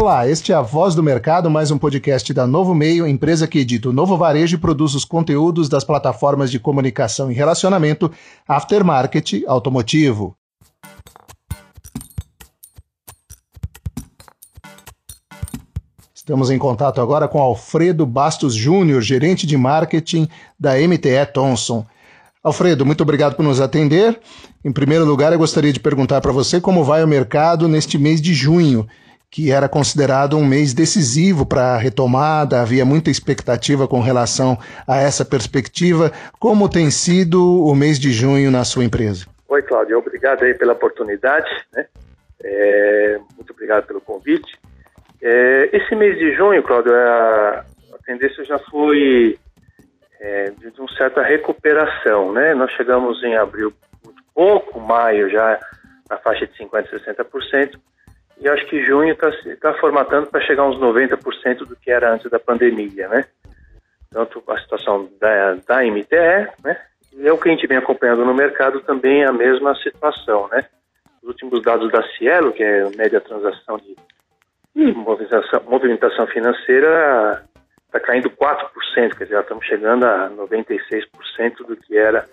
Olá, este é a Voz do Mercado, mais um podcast da Novo Meio, empresa que edita o novo varejo e produz os conteúdos das plataformas de comunicação e relacionamento aftermarket automotivo. Estamos em contato agora com Alfredo Bastos Júnior, gerente de marketing da MTE Thomson. Alfredo, muito obrigado por nos atender. Em primeiro lugar, eu gostaria de perguntar para você como vai o mercado neste mês de junho, que era considerado um mês decisivo para a retomada, havia muita expectativa com relação a essa perspectiva. Como tem sido o mês de junho na sua empresa? Oi, Cláudio, obrigado aí pela oportunidade, né? É, muito obrigado pelo convite. É, esse mês de junho, Cláudio, a, a tendência já foi é, de, de uma certa recuperação, né? Nós chegamos em abril muito pouco, maio já na faixa de 50%, 60%, e acho que junho está tá formatando para chegar uns 90% do que era antes da pandemia, né? Tanto a situação da, da MTE, né? E é o que a gente vem acompanhando no mercado também é a mesma situação, né? Os últimos dados da Cielo, que é a média transação de movimentação, movimentação financeira está caindo 4%, quer dizer, estamos chegando a 96% do que era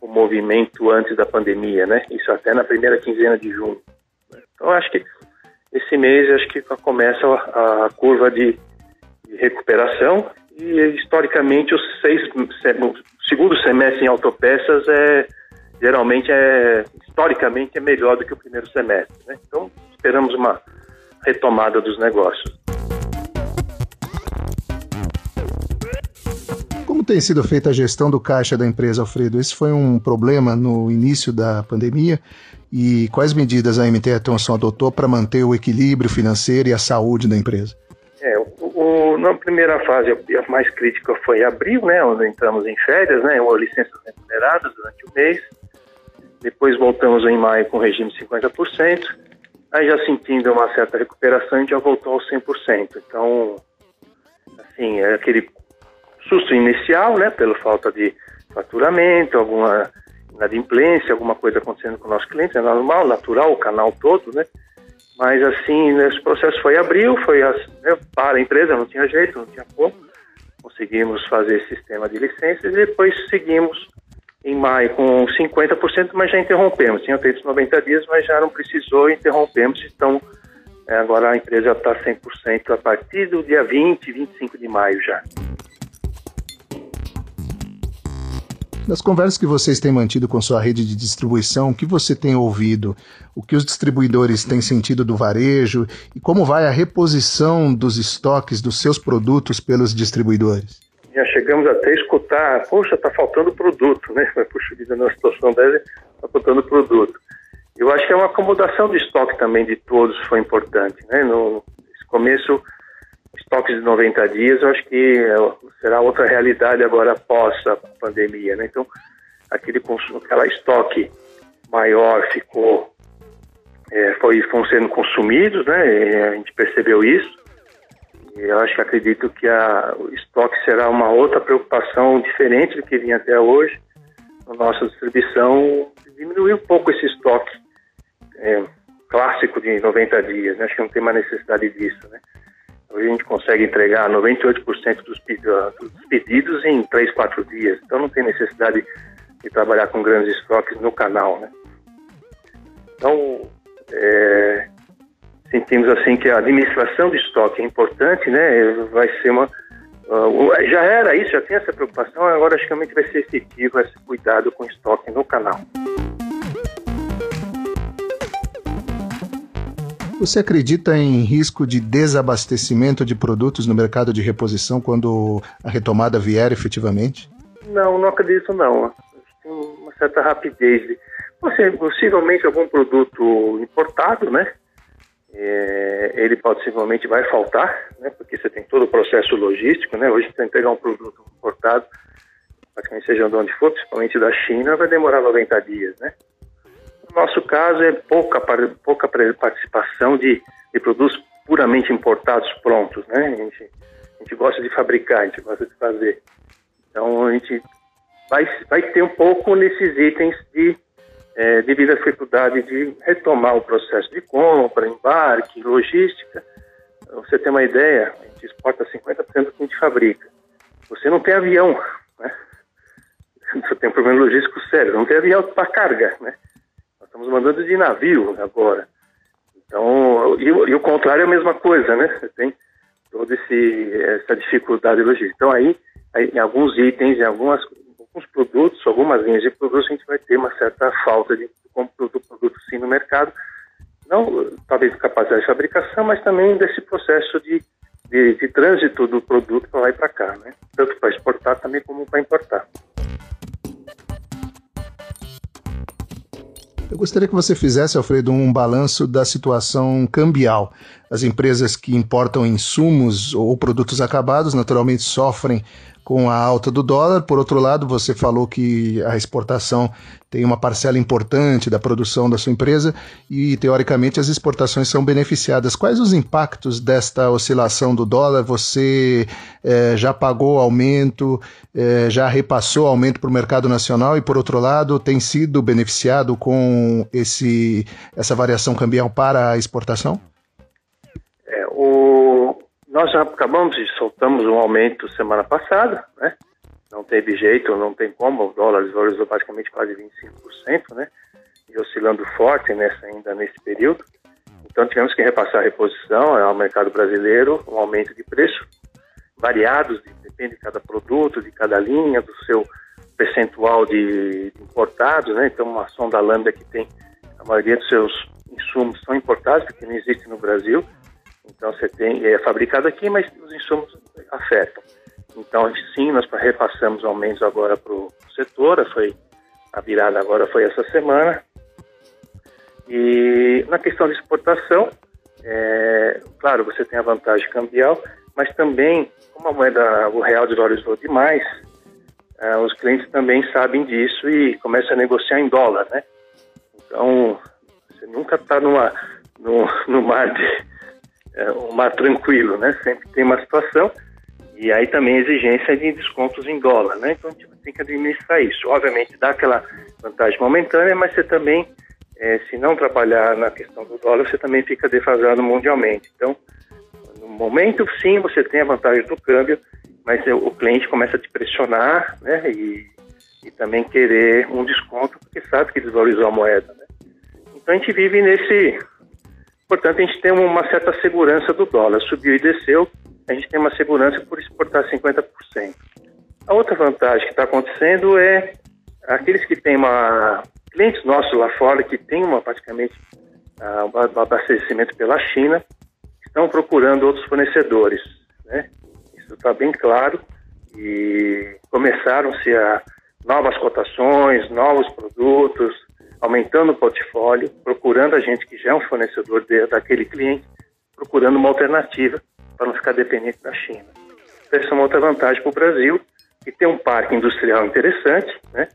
o movimento antes da pandemia, né? Isso até na primeira quinzena de junho. Então, acho que esse mês acho que começa a, a curva de, de, recuperação e historicamente os seis o segundo semestre em autopeças é geralmente é historicamente é melhor do que o primeiro semestre, né? Então esperamos uma retomada dos negócios. Tem sido feita a gestão do caixa da empresa, Alfredo? Esse foi um problema no início da pandemia e quais medidas a MT Thomson adotou para manter o equilíbrio financeiro e a saúde da empresa? É, o, o, na primeira fase, a mais crítica foi abril, né, onde entramos em férias, né, ou licenças remuneradas durante o mês. Depois voltamos em maio com regime de 50%. Aí já sentindo uma certa recuperação, a gente já voltou aos 100%. Então, assim, é aquele susto inicial, né, pela falta de faturamento, alguma inadimplência, alguma coisa acontecendo com o nosso cliente, é normal, natural, o canal todo, né? Mas assim, esse processo foi abril, foi né, para a empresa, não tinha jeito, não tinha como. Conseguimos fazer esse sistema de licenças e depois seguimos em maio com 50%, mas já interrompemos. Tinha feito 90 dias, mas já não precisou, interrompemos. Então, é, agora a empresa está 100% a partir do dia 20, 25 de maio já. Das conversas que vocês têm mantido com sua rede de distribuição, o que você tem ouvido? O que os distribuidores têm sentido do varejo? E como vai a reposição dos estoques dos seus produtos pelos distribuidores? já chegamos até a escutar, poxa, está faltando produto, né? Puxa vida, na situação dessa, está faltando produto. Eu acho que é uma acomodação de estoque também de todos foi importante, né? No começo, estoques de 90 dias, eu acho que é, será outra realidade agora após a pandemia, né? Então, aquele consumo, aquela estoque maior ficou, é, foi, foram sendo consumidos, né? a gente percebeu isso. Eu acho que acredito que a, o estoque será uma outra preocupação diferente do que vinha até hoje. A nossa distribuição diminuiu um pouco esse estoque é, clássico de 90 dias. Né? Acho que não tem mais necessidade disso. Né? Hoje a gente consegue entregar 98% dos pedidos em 3, 4 dias. Então não tem necessidade de trabalhar com grandes estoques no canal. Né? Então, é, sentimos assim que a administração de estoque é importante, né? Vai ser uma uh, já era isso, já tem essa preocupação, agora acho que vai ser efetivo esse cuidado com estoque no canal. Você acredita em risco de desabastecimento de produtos no mercado de reposição quando a retomada vier efetivamente? Não, não acredito não. Tem uma certa rapidez. Possivelmente algum produto importado, né? é, ele possivelmente vai faltar, né, porque você tem todo o processo logístico, né, hoje você entregar um produto importado, praticamente seja de onde for, principalmente da China, vai demorar 90 dias, né. No nosso caso é pouca, pouca participação de, de produtos puramente importados prontos, né, a gente, a gente gosta de fabricar, a gente gosta de fazer. Então a gente vai, vai ter um pouco nesses itens de é, devido à dificuldade de retomar o processo de compra, embarque, logística, você tem uma ideia, a gente exporta 50% do que a gente fabrica. Você não tem avião, né? Você tem um problema logístico sério, não tem avião para carga, né? Estamos mandando de navio agora. Então, e, e, o contrário é a mesma coisa, né? Você tem toda essa dificuldade logística. Então, aí, aí, em alguns itens, em algumas, alguns produtos, algumas linhas de produtos, a gente vai ter uma certa falta de do produto sim no mercado, não talvez de capacidade de fabricação, mas também desse processo de, de, de trânsito do produto para lá e para cá, né? Tanto para exportar também como para importar. Eu gostaria que você fizesse, Alfredo, um balanço da situação cambial. As empresas que importam insumos ou produtos acabados naturalmente sofrem com a alta do dólar. Por outro lado, você falou que a exportação tem uma parcela importante da produção da sua empresa e, teoricamente, as exportações são beneficiadas. Quais os impactos desta oscilação do dólar? Você eh, já pagou aumento, eh, já repassou aumento para o mercado nacional e, por outro lado, tem sido beneficiado com esse, essa variação cambial para a exportação? É, nós já acabamos de soltamos um aumento semana passada, né? Não teve jeito, não tem como, o dólar valorizou praticamente quase 25%, né? E oscilando forte nessa, ainda nesse período. Então tivemos que repassar a reposição ao mercado brasileiro, um aumento de preço, variados, depende de cada produto, de cada linha, do seu percentual de, importados, né? Então uma sonda lambda que tem a maioria dos seus insumos são importados, porque não existe no Brasil. Então você tem, é fabricado aqui, mas os insumos afetam. Então sim, nós repassamos aumentos agora para o setor, foi, a virada agora foi essa semana. E na questão de exportação, é, claro, você tem a vantagem cambial, mas também, como a moeda, o real desvalorizou demais, é, os clientes também sabem disso e começam a negociar em dólar, né? Então, você nunca está numa, no, no mar de, é, um mar tranquilo, né? Sempre tem uma situação e aí também exigência de descontos em dólar, né? Então a gente tem que administrar isso. Obviamente dá aquela vantagem momentânea, mas você também, é, se não trabalhar na questão do dólar, você também fica defasado mundialmente. Então, no momento sim, você tem a vantagem do câmbio, mas o cliente começa a te pressionar, né? E, e também querer um desconto, porque sabe que desvalorizou a moeda, né? Então a gente vive nesse Portanto, a gente tem uma certa segurança do dólar. Subiu e desceu, a gente tem uma segurança por exportar 50%. A outra vantagem que está acontecendo é aqueles que têm uma. clientes nossos lá fora que têm uma, praticamente uh, um abastecimento pela China, estão procurando outros fornecedores. Né? Isso está bem claro e começaram-se a novas cotações, novos produtos, aumentando o portfólio, procurando a gente que já é um fornecedor de, daquele cliente, procurando uma alternativa para não ficar dependente da China. Então, essa é uma outra vantagem para o Brasil, que tem um parque industrial interessante, né?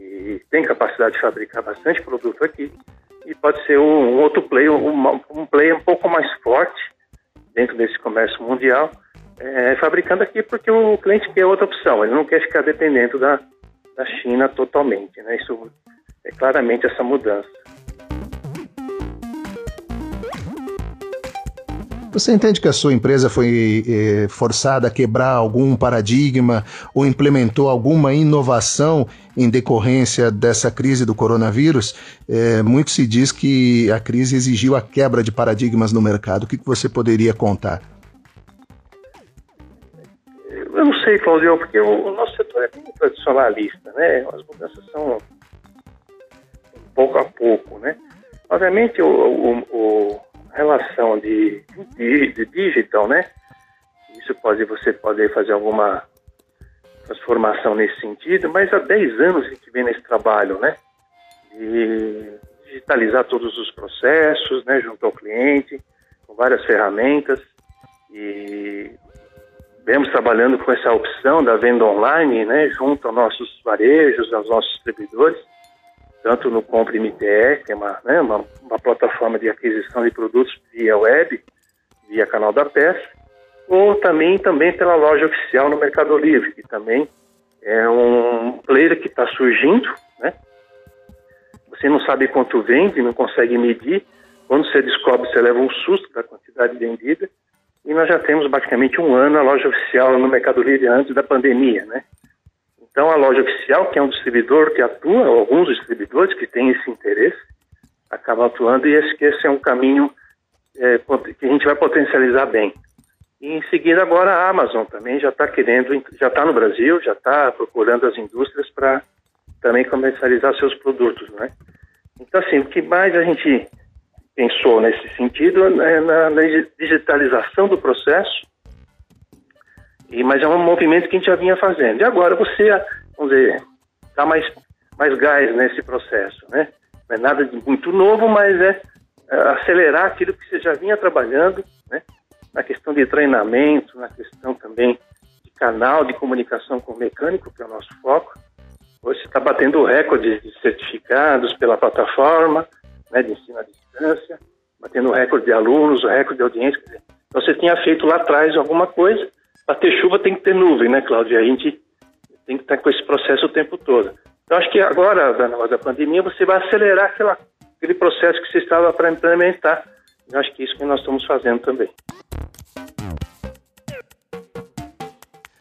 E tem capacidade de fabricar bastante produto aqui, e pode ser um, um outro player, um, um player um pouco mais forte dentro desse comércio mundial, é, fabricando aqui porque o cliente quer outra opção, ele não quer ficar dependendo da, da China totalmente, né? Isso é claramente essa mudança. Você entende que a sua empresa foi eh, forçada a quebrar algum paradigma ou implementou alguma inovação em decorrência dessa crise do coronavírus? Eh, muito se diz que a crise exigiu a quebra de paradigmas no mercado. O que, que você poderia contar? Eu não sei, Claudio, porque o, o nosso setor é bem tradicionalista, né? As mudanças são pouco a pouco, né? Obviamente, o, o, o relação de, de, de, digital, né? Isso pode, você pode fazer alguma transformação nesse sentido, mas há 10 anos a gente vem nesse trabalho, né? De digitalizar todos os processos, né? Junto ao cliente, com várias ferramentas e vemos trabalhando com essa opção da venda online, né? Junto aos nossos varejos, aos nossos distribuidores tanto no Compre MTE, que é uma, né, uma, uma, plataforma de aquisição de produtos via web, via canal da peça, ou também, também pela loja oficial no Mercado Livre, que também é um player que está surgindo, né? Você não sabe quanto vende, não consegue medir. Quando você descobre, você leva um susto da quantidade vendida. e nós já temos basicamente um ano a loja oficial no Mercado Livre antes da pandemia, né? Então a loja oficial, que é um distribuidor que atua, alguns distribuidores que têm esse interesse, acabam atuando e esse, esse é um caminho é, que a gente vai potencializar bem. E em seguida agora a Amazon também já está querendo, já está no Brasil, já está procurando as indústrias para também comercializar seus produtos, né? Então assim, o que mais a gente pensou nesse sentido é na, digitalização do processo, e, mas é um movimento que a gente já vinha fazendo. E agora você, vamos dizer, dá mais, mais gás nesse processo, né? Não é nada de muito novo, mas é, é acelerar aquilo que você já vinha trabalhando, né? na questão de treinamento, na questão também de canal de comunicação com o mecânico, que é o nosso foco. Hoje você está batendo recorde de certificados pela plataforma né, de ensino à distância, batendo recorde de alunos, recorde de audiência. Então você tinha feito lá atrás alguma coisa. Para ter chuva tem que ter nuvem, né, Cláudia? A gente tem que estar com esse processo o tempo todo. Então acho que agora, da, da pandemia, você vai acelerar aquela, aquele processo que você estava para implementar. Eu acho que é isso que nós estamos fazendo também.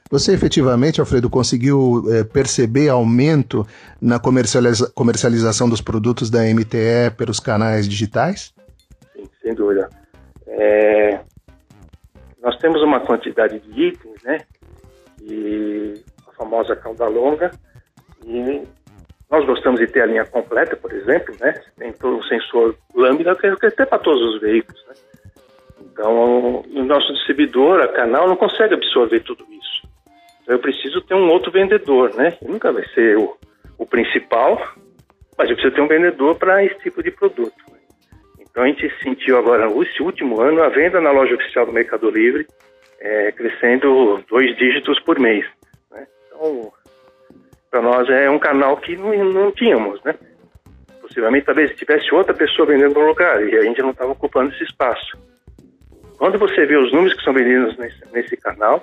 Você efetivamente, Alfredo, conseguiu é, perceber aumento na comercializa comercialização dos produtos da MTE pelos canais digitais? Sim, sem dúvida. É, nós temos uma quantidade de itens, né? E a famosa cauda longa. E nós gostamos de ter a linha completa, por exemplo, né? Tem todo o sensor lambda, que é até para todos os veículos, né? Então, o nosso distribuidor, a canal, não consegue absorver tudo isso. Então, eu preciso ter um outro vendedor, né? Ele nunca vai ser o, o principal, mas eu preciso ter um vendedor para esse tipo de produto. Então, a gente sentiu agora, esse último ano, a venda na loja oficial do Mercado Livre é, crescendo dois dígitos por mês. Né? Então, para nós é um canal que não, não tínhamos, né? Possivelmente, talvez tivesse outra pessoa vendendo no lugar e a gente não estava ocupando esse espaço. Quando você vê os números que são vendidos nesse, nesse canal,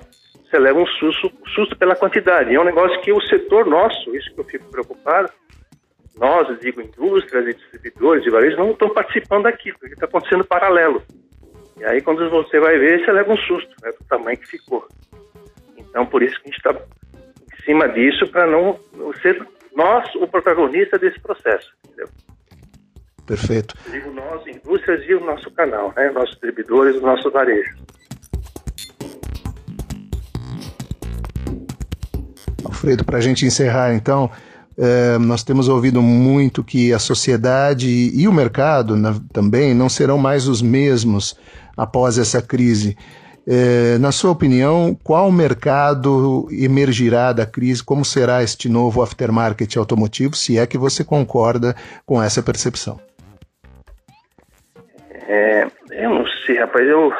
você leva um susto, susto pela quantidade. É um negócio que o setor nosso, isso que eu fico preocupado, nós, digo, indústrias e distribuidores e varejo, não estão participando daquilo, porque está acontecendo paralelo. E aí, quando você vai ver, você leva um susto, né, do tamanho que ficou. Então, por isso que a gente está em cima disso, para não, não ser nós o protagonista desse processo, entendeu? Perfeito. Digo nós, indústrias e o nosso canal, né? Nossos distribuidores, os nossos varejos. Alfredo, para a gente encerrar então, é, nós temos ouvido muito que a sociedade e o mercado na, também não serão mais os mesmos após essa crise. É, na sua opinião, qual mercado emergirá da crise? Como será este novo aftermarket automotivo, se é que você concorda com essa percepção? É, eu não sei, rapaz. Eu,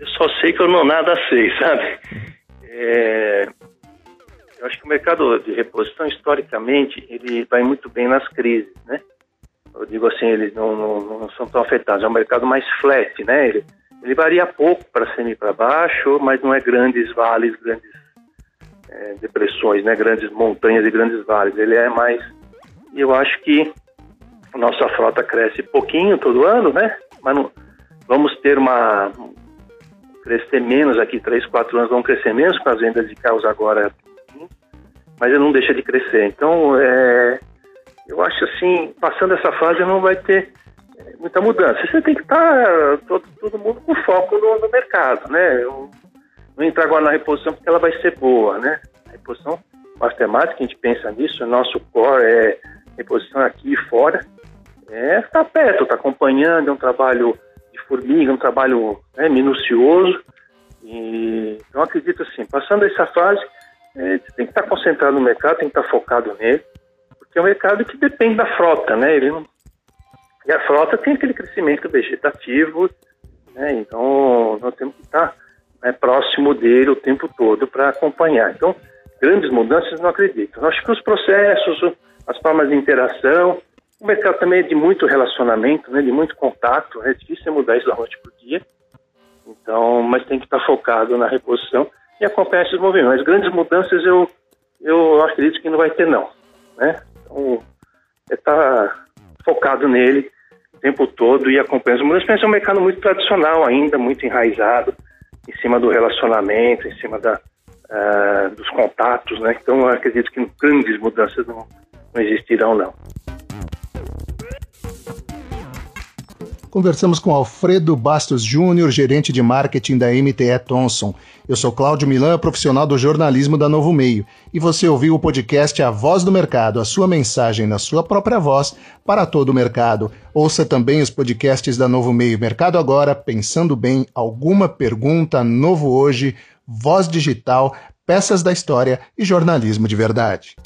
eu só sei que eu não nada sei, sabe? É, eu acho que o mercado de reposição, historicamente, ele vai muito bem nas crises, né? Eu digo assim, eles não, não, não são tão afetados. É um mercado mais flat, né? Ele, ele varia pouco para cima e para baixo, mas não é grandes vales, grandes é, depressões, né? Grandes montanhas e grandes vales. Ele é mais... Eu acho que nossa frota cresce pouquinho todo ano, né? Mas não, vamos ter uma crescer menos aqui, três, quatro anos vão crescer menos com as vendas de carros agora, mas ele não deixa de crescer. Então, é, eu acho assim, passando essa fase não vai ter é, muita mudança. Você tem que estar todo, todo mundo com foco no, no mercado, né? Eu, não entrar agora na reposição porque ela vai ser boa, né? A reposição matemática, a gente pensa nisso, o nosso core é reposição aqui e fora, é tá perto, estar tá acompanhando, é um trabalho de formiga, um trabalho né, minucioso. E eu acredito assim, passando essa fase, é, você tem que estar concentrado no mercado, tem que estar focado nele, porque é um mercado que depende da frota, né? Ele não... E a frota tem aquele crescimento vegetativo, né? Então nós temos que estar né, próximo dele o tempo todo para acompanhar. Então, grandes mudanças não acredito. Eu acho que os processos, as formas de interação, o mercado também é de muito relacionamento, né, de muito contato, é difícil mudar isso da noite para o dia. Então, mas tem que estar focado na reposição e acompanhar esses movimentos. Grandes mudanças eu, eu acredito que não vai ter não. Né? Então, estar focado nele, tempo todo e acompanha as mudanças. É um mercado muito tradicional ainda, muito enraizado, em cima do relacionamento, em cima da, uh, dos contatos, né? Então, eu acredito que grandes mudanças não, não existirão, não. Conversamos com Alfredo Bastos Júnior, gerente de marketing da MTE Thomson. Eu sou Cláudio Milan, profissional do jornalismo da Novo Meio, e você ouviu o podcast A Voz do Mercado, a sua mensagem na sua própria voz para todo o mercado. Ouça também os podcasts da Novo Meio Mercado Agora, Pensando Bem, Alguma Pergunta, Novo Hoje, Voz Digital, Peças da História e Jornalismo de Verdade.